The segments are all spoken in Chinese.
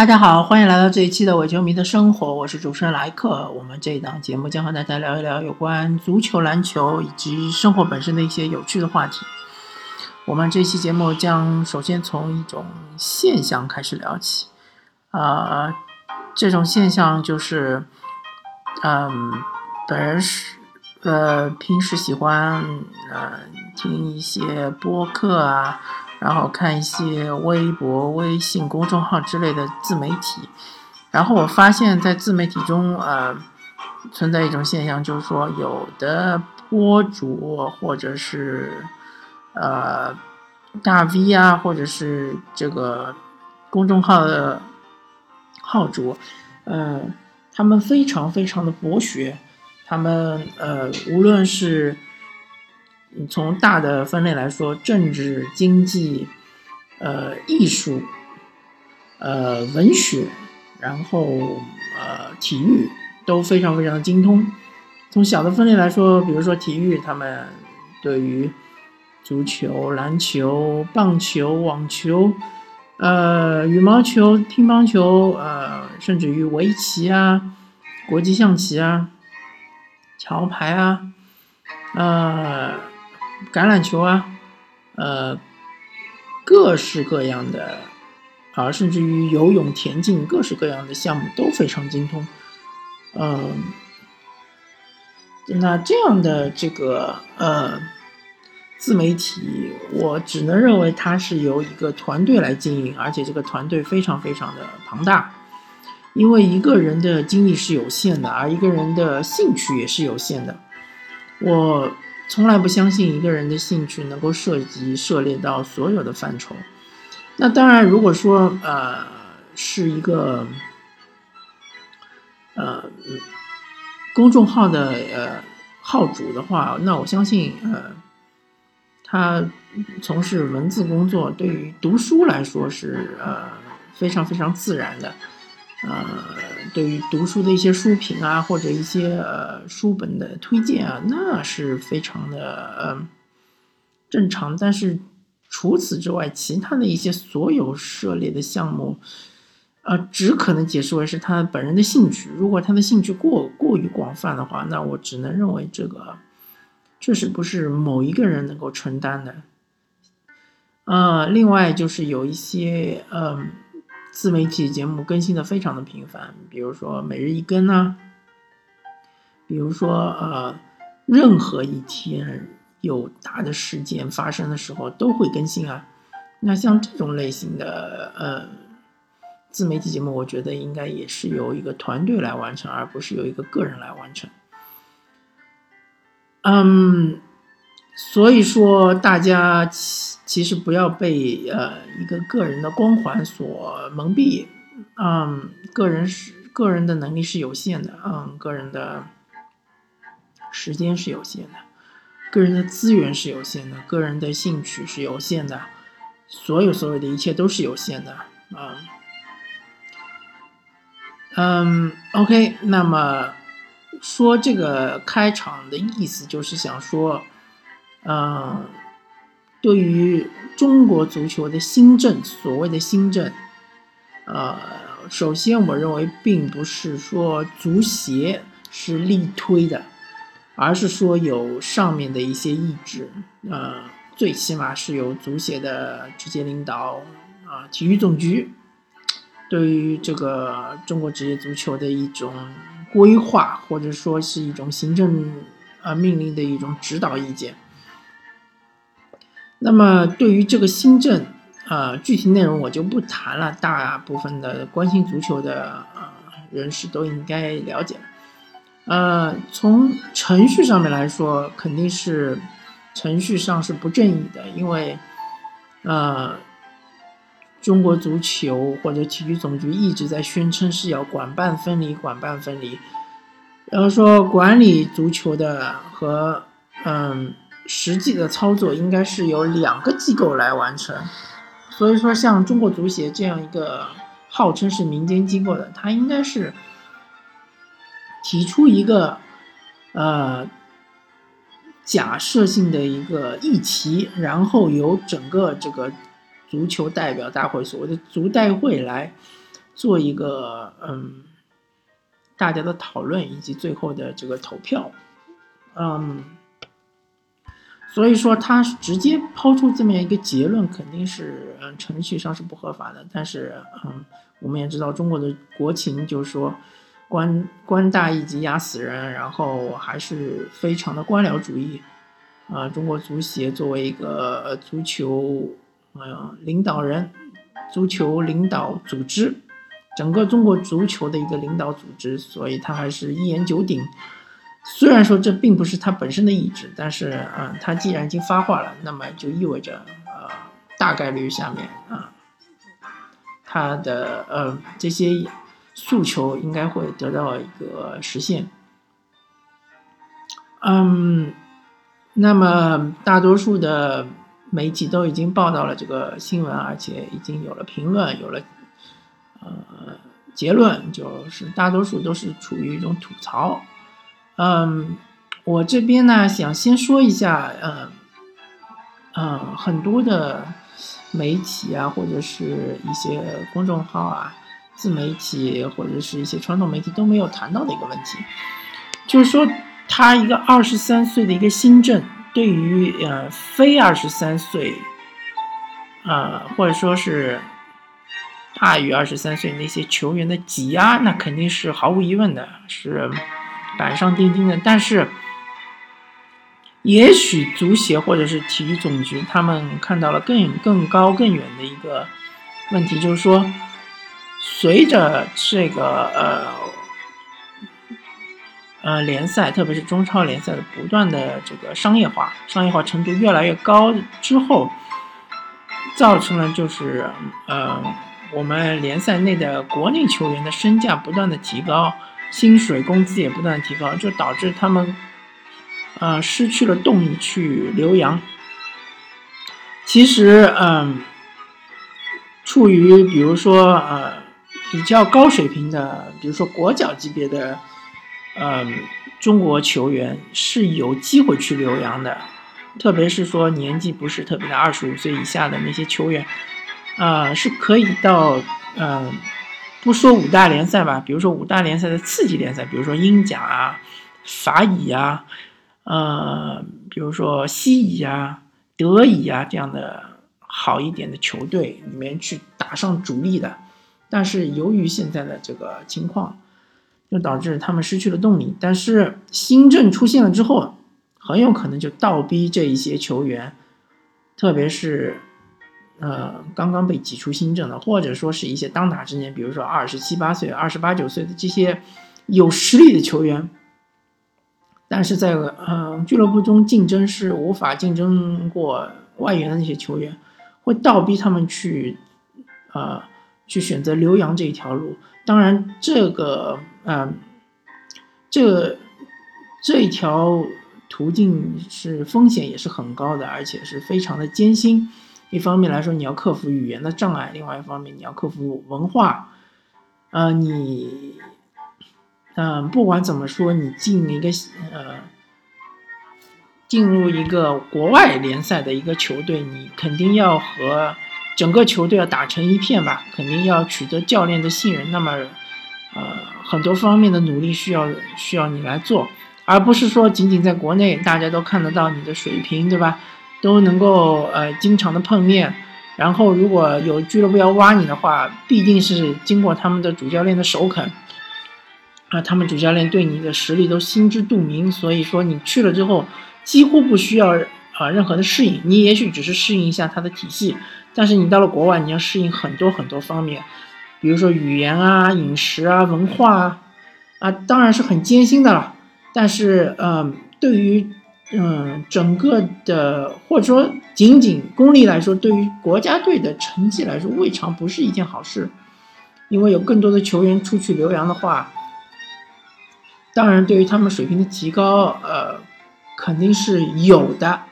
大家好，欢迎来到这一期的伪球迷的生活，我是主持人莱克。我们这一档节目将和大家聊一聊有关足球、篮球以及生活本身的一些有趣的话题。我们这期节目将首先从一种现象开始聊起，啊，这种现象就是，嗯，本人是呃平时喜欢呃听一些播客啊。然后看一些微博、微信公众号之类的自媒体，然后我发现，在自媒体中，呃，存在一种现象，就是说，有的博主或者是呃大 V 啊，或者是这个公众号的号主，呃，他们非常非常的博学，他们呃，无论是从大的分类来说，政治、经济、呃艺术、呃文学，然后呃体育都非常非常的精通。从小的分类来说，比如说体育，他们对于足球、篮球、棒球、网球、呃羽毛球、乒乓球，呃甚至于围棋啊、国际象棋啊、桥牌啊，呃。橄榄球啊，呃，各式各样的啊，甚至于游泳、田径，各式各样的项目都非常精通。嗯，那这样的这个呃自媒体，我只能认为它是由一个团队来经营，而且这个团队非常非常的庞大，因为一个人的精力是有限的，而一个人的兴趣也是有限的。我。从来不相信一个人的兴趣能够涉及涉猎到所有的范畴。那当然，如果说呃是一个呃公众号的呃号主的话，那我相信呃他从事文字工作，对于读书来说是呃非常非常自然的。呃，对于读书的一些书评啊，或者一些呃书本的推荐啊，那是非常的呃正常。但是除此之外，其他的一些所有涉猎的项目，呃，只可能解释为是他本人的兴趣。如果他的兴趣过过于广泛的话，那我只能认为这个确实不是某一个人能够承担的。呃，另外就是有一些嗯。自媒体节目更新的非常的频繁，比如说每日一更啊，比如说呃，任何一天有大的事件发生的时候都会更新啊。那像这种类型的呃自媒体节目，我觉得应该也是由一个团队来完成，而不是由一个个人来完成。嗯，所以说大家。其其实不要被呃一个个人的光环所蒙蔽，嗯，个人是个人的能力是有限的，嗯，个人的时间是有限的，个人的资源是有限的，个人的兴趣是有限的，所有所有的一切都是有限的，啊，嗯，OK，那么说这个开场的意思就是想说，嗯。对于中国足球的新政，所谓的新政，呃，首先我认为并不是说足协是力推的，而是说有上面的一些意志，呃，最起码是由足协的直接领导啊，体育总局对于这个中国职业足球的一种规划，或者说是一种行政啊命令的一种指导意见。那么对于这个新政，呃，具体内容我就不谈了，大部分的关心足球的呃人士都应该了解。呃，从程序上面来说，肯定是程序上是不正义的，因为呃，中国足球或者体育总局一直在宣称是要管办分离，管办分离，然后说管理足球的和嗯。实际的操作应该是由两个机构来完成，所以说像中国足协这样一个号称是民间机构的，它应该是提出一个呃假设性的一个议题，然后由整个这个足球代表大会所谓的足代会来做一个嗯大家的讨论以及最后的这个投票，嗯，所以说他直接抛出这么一个结论，肯定是嗯程序上是不合法的。但是嗯，我们也知道中国的国情就是说官官大一级压死人，然后还是非常的官僚主义。啊，中国足协作为一个足球呃领导人，足球领导组织，整个中国足球的一个领导组织，所以他还是一言九鼎。虽然说这并不是他本身的意志，但是啊，他既然已经发话了，那么就意味着呃大概率下面啊，他的呃这些诉求应该会得到一个实现。嗯。那么，大多数的媒体都已经报道了这个新闻，而且已经有了评论，有了呃结论，就是大多数都是处于一种吐槽。嗯，我这边呢，想先说一下，嗯嗯，很多的媒体啊，或者是一些公众号啊、自媒体或者是一些传统媒体都没有谈到的一个问题，就是说。他一个二十三岁的一个新政，对于呃非二十三岁，呃或者说是大于二十三岁那些球员的挤压，那肯定是毫无疑问的，是板上钉钉的。但是，也许足协或者是体育总局他们看到了更更高更远的一个问题，就是说，随着这个呃。呃，联赛特别是中超联赛的不断的这个商业化，商业化程度越来越高之后，造成了就是呃，我们联赛内的国内球员的身价不断的提高，薪水工资也不断提高，就导致他们呃失去了动力去留洋。其实，嗯，处于比如说呃比较高水平的，比如说国脚级别的。嗯，中国球员是有机会去留洋的，特别是说年纪不是特别的二十五岁以下的那些球员，啊，是可以到嗯，不说五大联赛吧，比如说五大联赛的次级联赛，比如说英甲啊、法乙啊，呃，比如说西乙啊、德乙啊这样的好一点的球队里面去打上主力的，但是由于现在的这个情况。就导致他们失去了动力，但是新政出现了之后，很有可能就倒逼这一些球员，特别是，呃，刚刚被挤出新政的，或者说是一些当打之年，比如说二十七八岁、二十八九岁的这些有实力的球员，但是在嗯俱乐部中竞争是无法竞争过外援的那些球员，会倒逼他们去，呃，去选择留洋这一条路。当然，这个。嗯，这这一条途径是风险也是很高的，而且是非常的艰辛。一方面来说，你要克服语言的障碍；，另外一方面，你要克服文化。呃，你，嗯，不管怎么说，你进一个呃，进入一个国外联赛的一个球队，你肯定要和整个球队要打成一片吧？肯定要取得教练的信任。那么。呃，很多方面的努力需要需要你来做，而不是说仅仅在国内大家都看得到你的水平，对吧？都能够呃经常的碰面，然后如果有俱乐部要挖你的话，必定是经过他们的主教练的首肯，啊，他们主教练对你的实力都心知肚明，所以说你去了之后几乎不需要啊任何的适应，你也许只是适应一下他的体系，但是你到了国外，你要适应很多很多方面。比如说语言啊、饮食啊、文化啊，啊，当然是很艰辛的了。但是，嗯，对于，嗯，整个的或者说仅仅功利来说，对于国家队的成绩来说，未尝不是一件好事。因为有更多的球员出去留洋的话，当然对于他们水平的提高，呃，肯定是有的。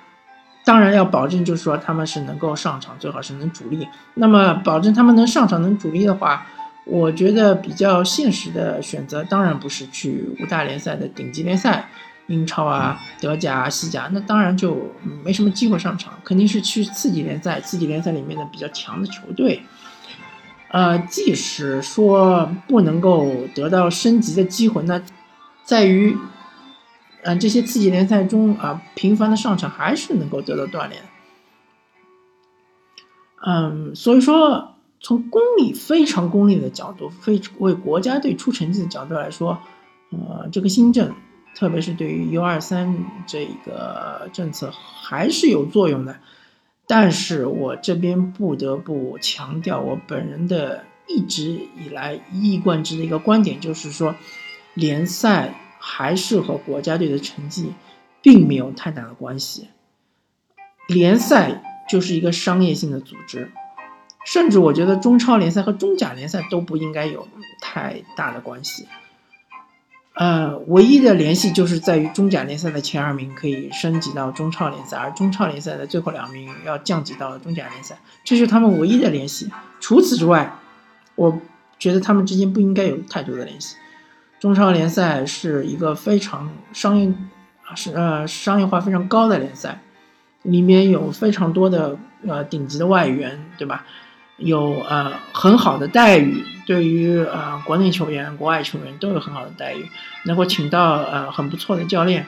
当然要保证，就是说他们是能够上场，最好是能主力。那么保证他们能上场、能主力的话，我觉得比较现实的选择，当然不是去五大联赛的顶级联赛，英超啊、德甲、西甲，那当然就没什么机会上场。肯定是去次级联赛，次级联赛里面的比较强的球队。呃，即使说不能够得到升级的机会，那在于，嗯，这些次级联赛中啊，频繁的上场还是能够得到锻炼。嗯，所以说，从功利非常功利的角度，非为国家队出成绩的角度来说，呃，这个新政，特别是对于 U 二三这一个政策，还是有作用的。但是我这边不得不强调，我本人的一直以来一以贯之的一个观点，就是说，联赛还是和国家队的成绩并没有太大的关系。联赛就是一个商业性的组织，甚至我觉得中超联赛和中甲联赛都不应该有太大的关系。呃，唯一的联系就是在于中甲联赛的前二名可以升级到中超联赛，而中超联赛的最后两名要降级到中甲联赛，这是他们唯一的联系。除此之外，我觉得他们之间不应该有太多的联系。中超联赛是一个非常商业，是呃商业化非常高的联赛，里面有非常多的呃顶级的外援，对吧？有呃很好的待遇，对于呃国内球员、国外球员都有很好的待遇，能够请到呃很不错的教练。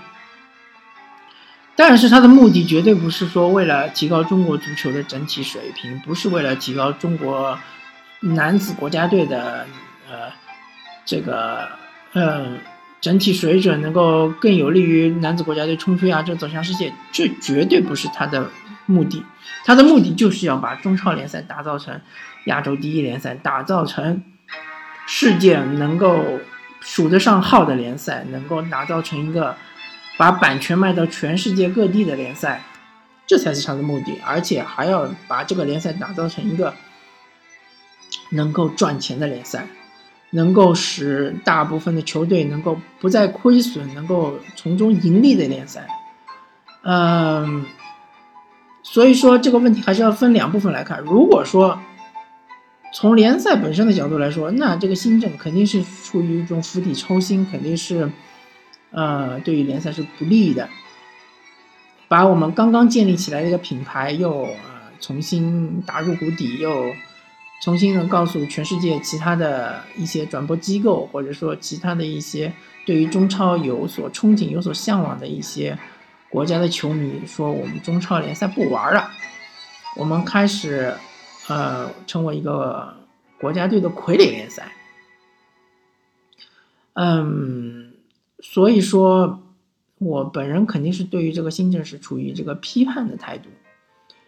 但是他的目的绝对不是说为了提高中国足球的整体水平，不是为了提高中国男子国家队的呃这个呃整体水准，能够更有利于男子国家队冲出亚洲走向世界，这绝对不是他的。目的，他的目的就是要把中超联赛打造成亚洲第一联赛，打造成世界能够数得上号的联赛，能够打造成一个把版权卖到全世界各地的联赛，这才是他的目的。而且还要把这个联赛打造成一个能够赚钱的联赛，能够使大部分的球队能够不再亏损，能够从中盈利的联赛。嗯。所以说这个问题还是要分两部分来看。如果说从联赛本身的角度来说，那这个新政肯定是处于一种釜底抽薪，肯定是呃对于联赛是不利的。把我们刚刚建立起来的一个品牌又呃重新打入谷底，又重新的告诉全世界其他的一些转播机构，或者说其他的一些对于中超有所憧憬、有所向往的一些。国家的球迷说：“我们中超联赛不玩了，我们开始，呃，成为一个国家队的傀儡联赛。”嗯，所以说，我本人肯定是对于这个新政是处于这个批判的态度。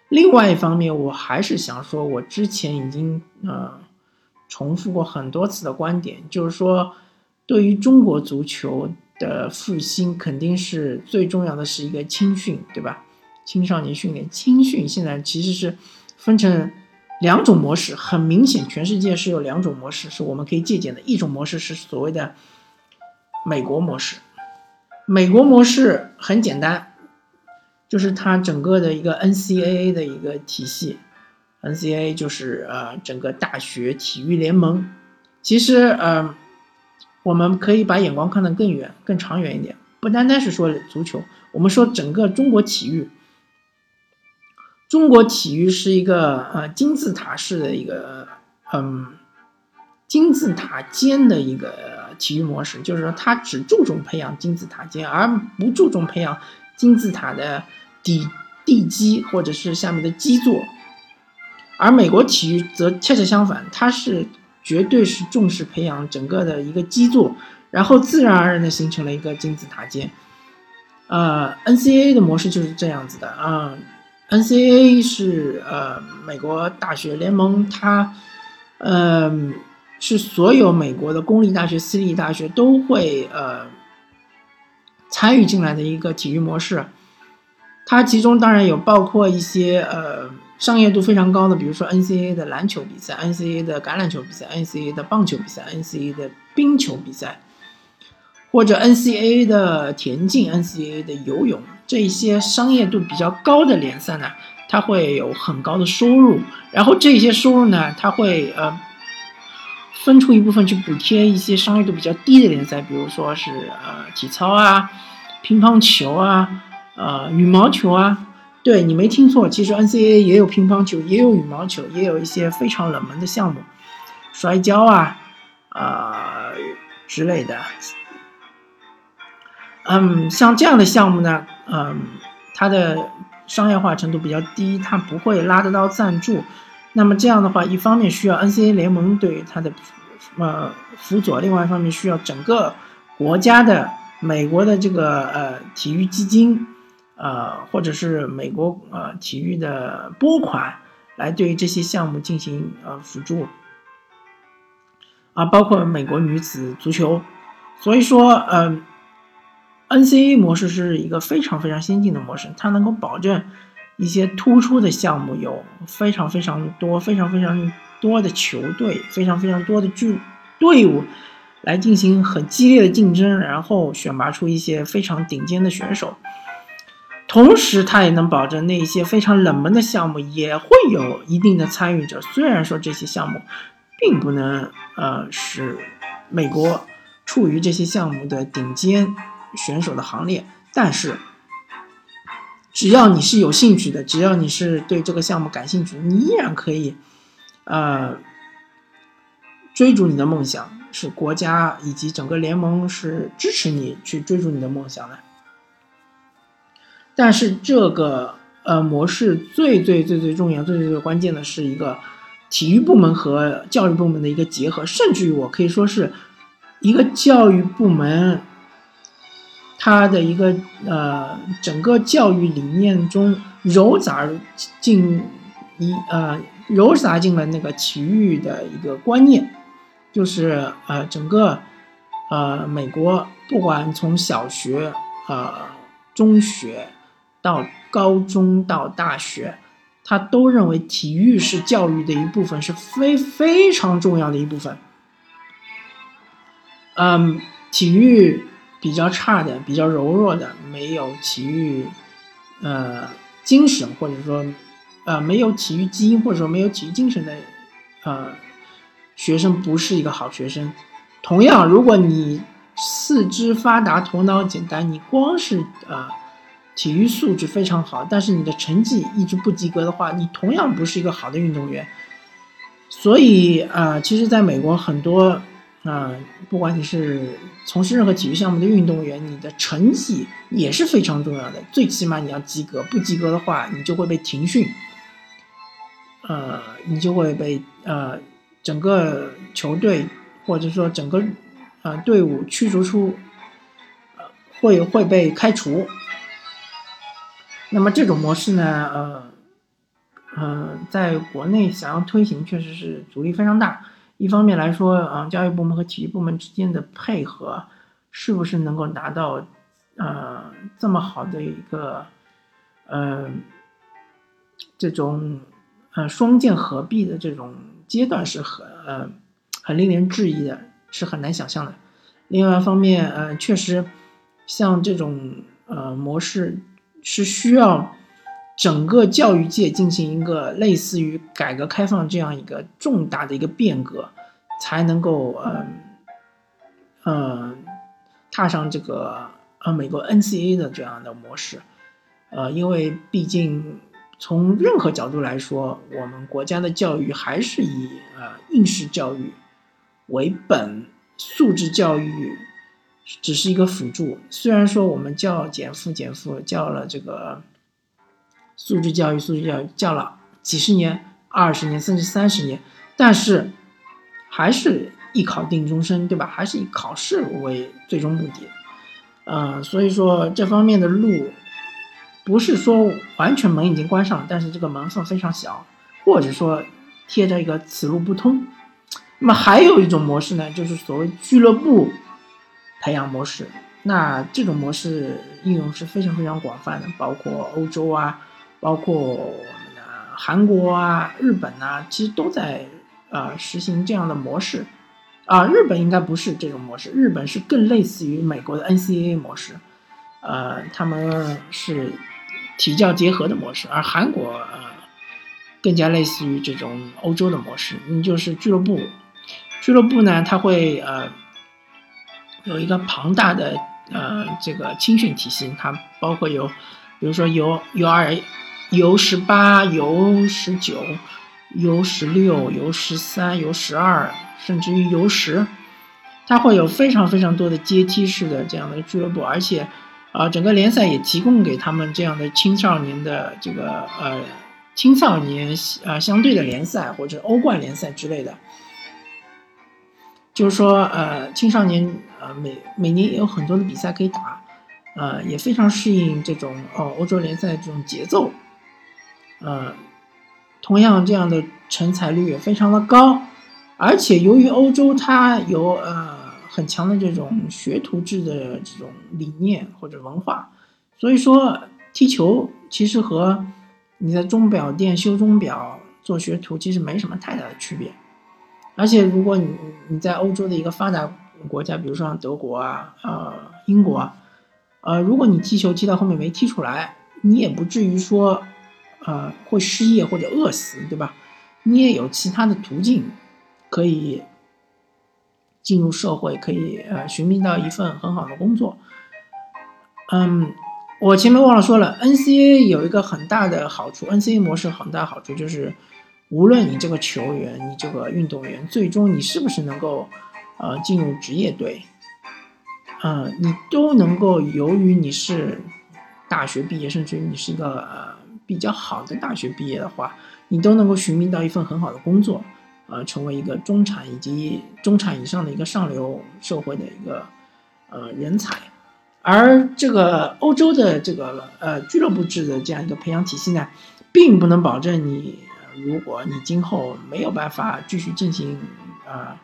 另外一方面，我还是想说，我之前已经呃重复过很多次的观点，就是说，对于中国足球。的复兴肯定是最重要的是一个青训，对吧？青少年训练，青训现在其实是分成两种模式，很明显，全世界是有两种模式是我们可以借鉴的。一种模式是所谓的美国模式，美国模式很简单，就是它整个的一个 NCAA 的一个体系，NCAA 就是呃整个大学体育联盟，其实呃。我们可以把眼光看得更远、更长远一点，不单单是说足球，我们说整个中国体育。中国体育是一个呃金字塔式的一个嗯金字塔尖的一个体育模式，就是说它只注重培养金字塔尖，而不注重培养金字塔的底地基或者是下面的基座。而美国体育则恰恰相反，它是。绝对是重视培养整个的一个基座，然后自然而然的形成了一个金字塔尖。呃，NCAA 的模式就是这样子的啊。NCAA 是呃美国大学联盟，它嗯是所有美国的公立大学、私立大学都会呃参与进来的一个体育模式。它其中当然有包括一些呃。商业度非常高的，比如说 NCAA 的篮球比赛、NCAA 的橄榄球比赛、NCAA 的棒球比赛、NCAA 的冰球比赛，或者 NCAA 的田径、NCAA 的游泳，这一些商业度比较高的联赛呢，它会有很高的收入。然后这些收入呢，它会呃分出一部分去补贴一些商业度比较低的联赛，比如说是呃体操啊、乒乓球啊、呃羽毛球啊。对你没听错，其实 NCAA 也有乒乓球，也有羽毛球，也有一些非常冷门的项目。摔跤啊，啊之类的。嗯，像这样的项目呢，嗯，它的商业化程度比较低，它不会拉得到赞助。那么这样的话，一方面需要 NCAA 联盟对它的呃辅佐，另外一方面需要整个国家的美国的这个呃体育基金，呃或者是美国呃体育的拨款来对这些项目进行呃辅助。啊，包括美国女子足球，所以说，嗯，NCA 模式是一个非常非常先进的模式，它能够保证一些突出的项目有非常非常多、非常非常多的球队、非常非常多的队队伍来进行很激烈的竞争，然后选拔出一些非常顶尖的选手，同时它也能保证那些非常冷门的项目也会有一定的参与者，虽然说这些项目。并不能呃使美国处于这些项目的顶尖选手的行列，但是只要你是有兴趣的，只要你是对这个项目感兴趣，你依然可以呃追逐你的梦想，是国家以及整个联盟是支持你去追逐你的梦想的。但是这个呃模式最最最最重要、最最最关键的是一个。体育部门和教育部门的一个结合，甚至于我可以说是一个教育部门，它的一个呃整个教育理念中揉杂进一呃揉杂进了那个体育的一个观念，就是呃整个呃美国不管从小学呃中学到高中到大学。他都认为体育是教育的一部分，是非非常重要的一部分。嗯，体育比较差的、比较柔弱的，没有体育呃精神，或者说呃没有体育基因，或者说没有体育精神的呃学生，不是一个好学生。同样，如果你四肢发达、头脑简单，你光是呃。体育素质非常好，但是你的成绩一直不及格的话，你同样不是一个好的运动员。所以啊，其实，在美国很多啊，不管你是从事任何体育项目的运动员，你的成绩也是非常重要的。最起码你要及格，不及格的话，你就会被停训。呃，你就会被呃整个球队或者说整个呃队伍驱逐出，会会被开除。那么这种模式呢，呃，呃，在国内想要推行，确实是阻力非常大。一方面来说，啊，教育部门和体育部门之间的配合，是不是能够达到，呃，这么好的一个，呃，这种，呃，双剑合璧的这种阶段，是很，呃，很令人质疑的，是很难想象的。另外一方面，呃，确实，像这种，呃，模式。是需要整个教育界进行一个类似于改革开放这样一个重大的一个变革，才能够嗯嗯踏上这个呃美国 NCA 的这样的模式，呃，因为毕竟从任何角度来说，我们国家的教育还是以呃应试教育为本，素质教育。只是一个辅助，虽然说我们叫减负减负，叫了这个素质教育素质教育叫了几十年、二十年甚至三十年，但是还是一考定终身，对吧？还是以考试为最终目的。呃，所以说这方面的路不是说完全门已经关上了，但是这个门缝非常小，或者说贴着一个此路不通。那么还有一种模式呢，就是所谓俱乐部。培养模式，那这种模式应用是非常非常广泛的，包括欧洲啊，包括我们的韩国啊、日本啊，其实都在呃实行这样的模式。啊，日本应该不是这种模式，日本是更类似于美国的 NCAA 模式，呃，他们是体教结合的模式，而韩国呃更加类似于这种欧洲的模式，你就是俱乐部，俱乐部呢，它会呃。有一个庞大的呃这个青训体系，它包括有，比如说 U U 二、U 十八、U 十九、U 十六、U 十三、U 十二，甚至于 U 十，它会有非常非常多的阶梯式的这样的俱乐部，而且，啊，整个联赛也提供给他们这样的青少年的这个呃青少年啊相对的联赛或者欧冠联赛之类的，就是说呃青少年呃每每年也有很多的比赛可以打，呃也非常适应这种哦欧洲联赛这种节奏，呃。同样，这样的成才率也非常的高，而且由于欧洲它有呃很强的这种学徒制的这种理念或者文化，所以说踢球其实和你在钟表店修钟表做学徒其实没什么太大的区别。而且如果你你在欧洲的一个发达国家，比如说像德国啊、呃英国，呃，如果你踢球踢到后面没踢出来，你也不至于说。呃，会失业或者饿死，对吧？你也有其他的途径可以进入社会，可以呃寻觅到一份很好的工作。嗯，我前面忘了说了，NCA 有一个很大的好处，NCA 模式很大好处就是，无论你这个球员，你这个运动员，最终你是不是能够呃进入职业队，嗯，你都能够由于你是大学毕业，甚至于你是一个呃。比较好的大学毕业的话，你都能够寻觅到一份很好的工作，呃，成为一个中产以及中产以上的一个上流社会的一个呃人才。而这个欧洲的这个呃俱乐部制的这样一个培养体系呢，并不能保证你，如果你今后没有办法继续进行呃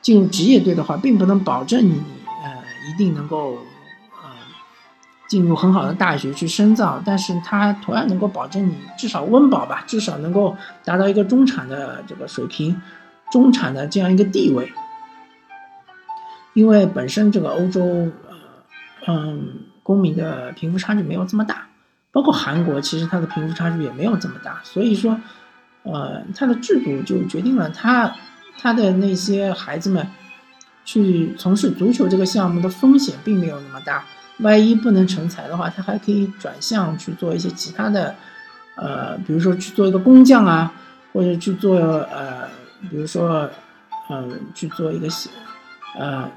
进入职业队的话，并不能保证你呃一定能够呃。进入很好的大学去深造，但是它同样能够保证你至少温饱吧，至少能够达到一个中产的这个水平，中产的这样一个地位。因为本身这个欧洲，呃，嗯，公民的贫富差距没有这么大，包括韩国，其实它的贫富差距也没有这么大，所以说，呃，他的制度就决定了他，他的那些孩子们去从事足球这个项目的风险并没有那么大。万一不能成才的话，他还可以转向去做一些其他的，呃，比如说去做一个工匠啊，或者去做呃，比如说，嗯，去做一个小，呃，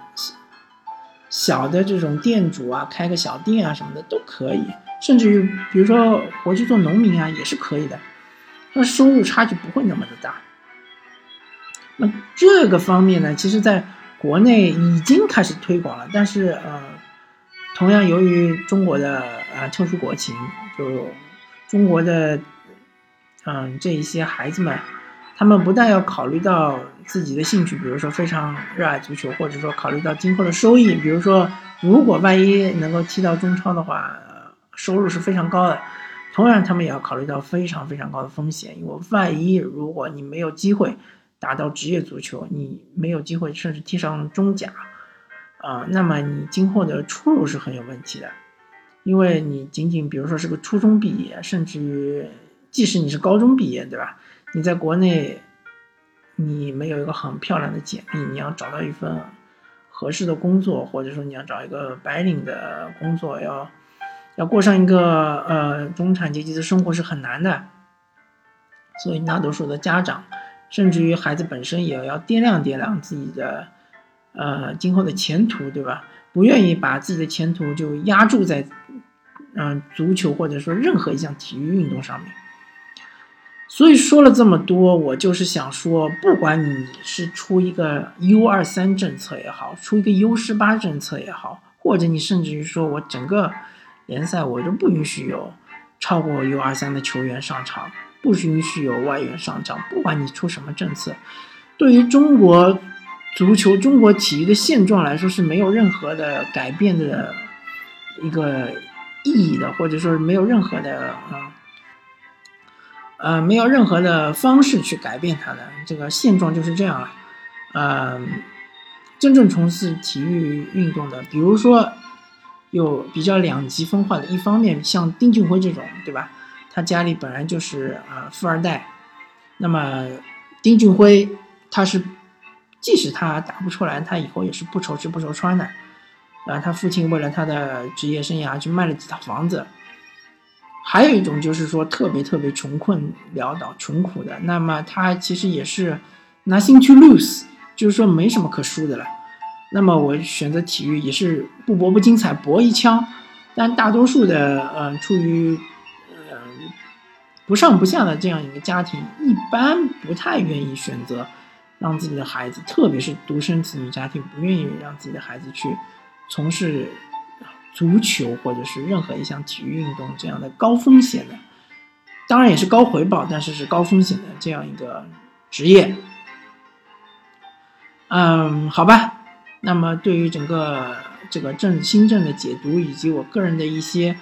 小的这种店主啊，开个小店啊什么的都可以，甚至于比如说回去做农民啊也是可以的，那收入差距不会那么的大。那这个方面呢，其实在国内已经开始推广了，但是呃。同样，由于中国的呃特殊国情，就中国的嗯这一些孩子们，他们不但要考虑到自己的兴趣，比如说非常热爱足球，或者说考虑到今后的收益，比如说如果万一能够踢到中超的话，收入是非常高的。同样，他们也要考虑到非常非常高的风险，因为万一如果你没有机会打到职业足球，你没有机会甚至踢上中甲。啊，那么你今后的出路是很有问题的，因为你仅仅比如说是个初中毕业，甚至于即使你是高中毕业，对吧？你在国内，你没有一个很漂亮的简历，你要找到一份合适的工作，或者说你要找一个白领的工作，要要过上一个呃中产阶级的生活是很难的。所以大多数的家长，甚至于孩子本身也要掂量掂量自己的。呃，今后的前途，对吧？不愿意把自己的前途就压注在，嗯，足球或者说任何一项体育运动上面。所以说了这么多，我就是想说，不管你是出一个 U 二三政策也好，出一个 U 十八政策也好，或者你甚至于说我整个联赛我就不允许有超过 U 二三的球员上场，不允许有外援上场，不管你出什么政策，对于中国。足球中国体育的现状来说是没有任何的改变的一个意义的，或者说是没有任何的啊，呃，没有任何的方式去改变它的这个现状就是这样了。嗯，真正从事体育运动的，比如说有比较两极分化的，一方面像丁俊晖这种，对吧？他家里本来就是啊富二代，那么丁俊晖他是。即使他打不出来，他以后也是不愁吃不愁穿的。啊，他父亲为了他的职业生涯去卖了几套房子，还有一种就是说特别特别穷困潦倒、穷苦的，那么他其实也是拿心去 lose，就是说没什么可输的了。那么我选择体育也是不搏不精彩，搏一枪。但大多数的呃，出于呃不上不下的这样一个家庭，一般不太愿意选择让自己的孩子，特别是独生子女家庭，不愿意让自己的孩子去从事。足球或者是任何一项体育运动这样的高风险的，当然也是高回报，但是是高风险的这样一个职业。嗯，好吧。那么对于整个这个政新政的解读以及我个人的一些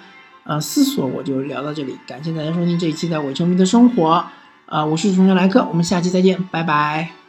呃思索，我就聊到这里。感谢大家收听这一期的伪球迷的生活。啊，我是重庆来客，我们下期再见，拜拜。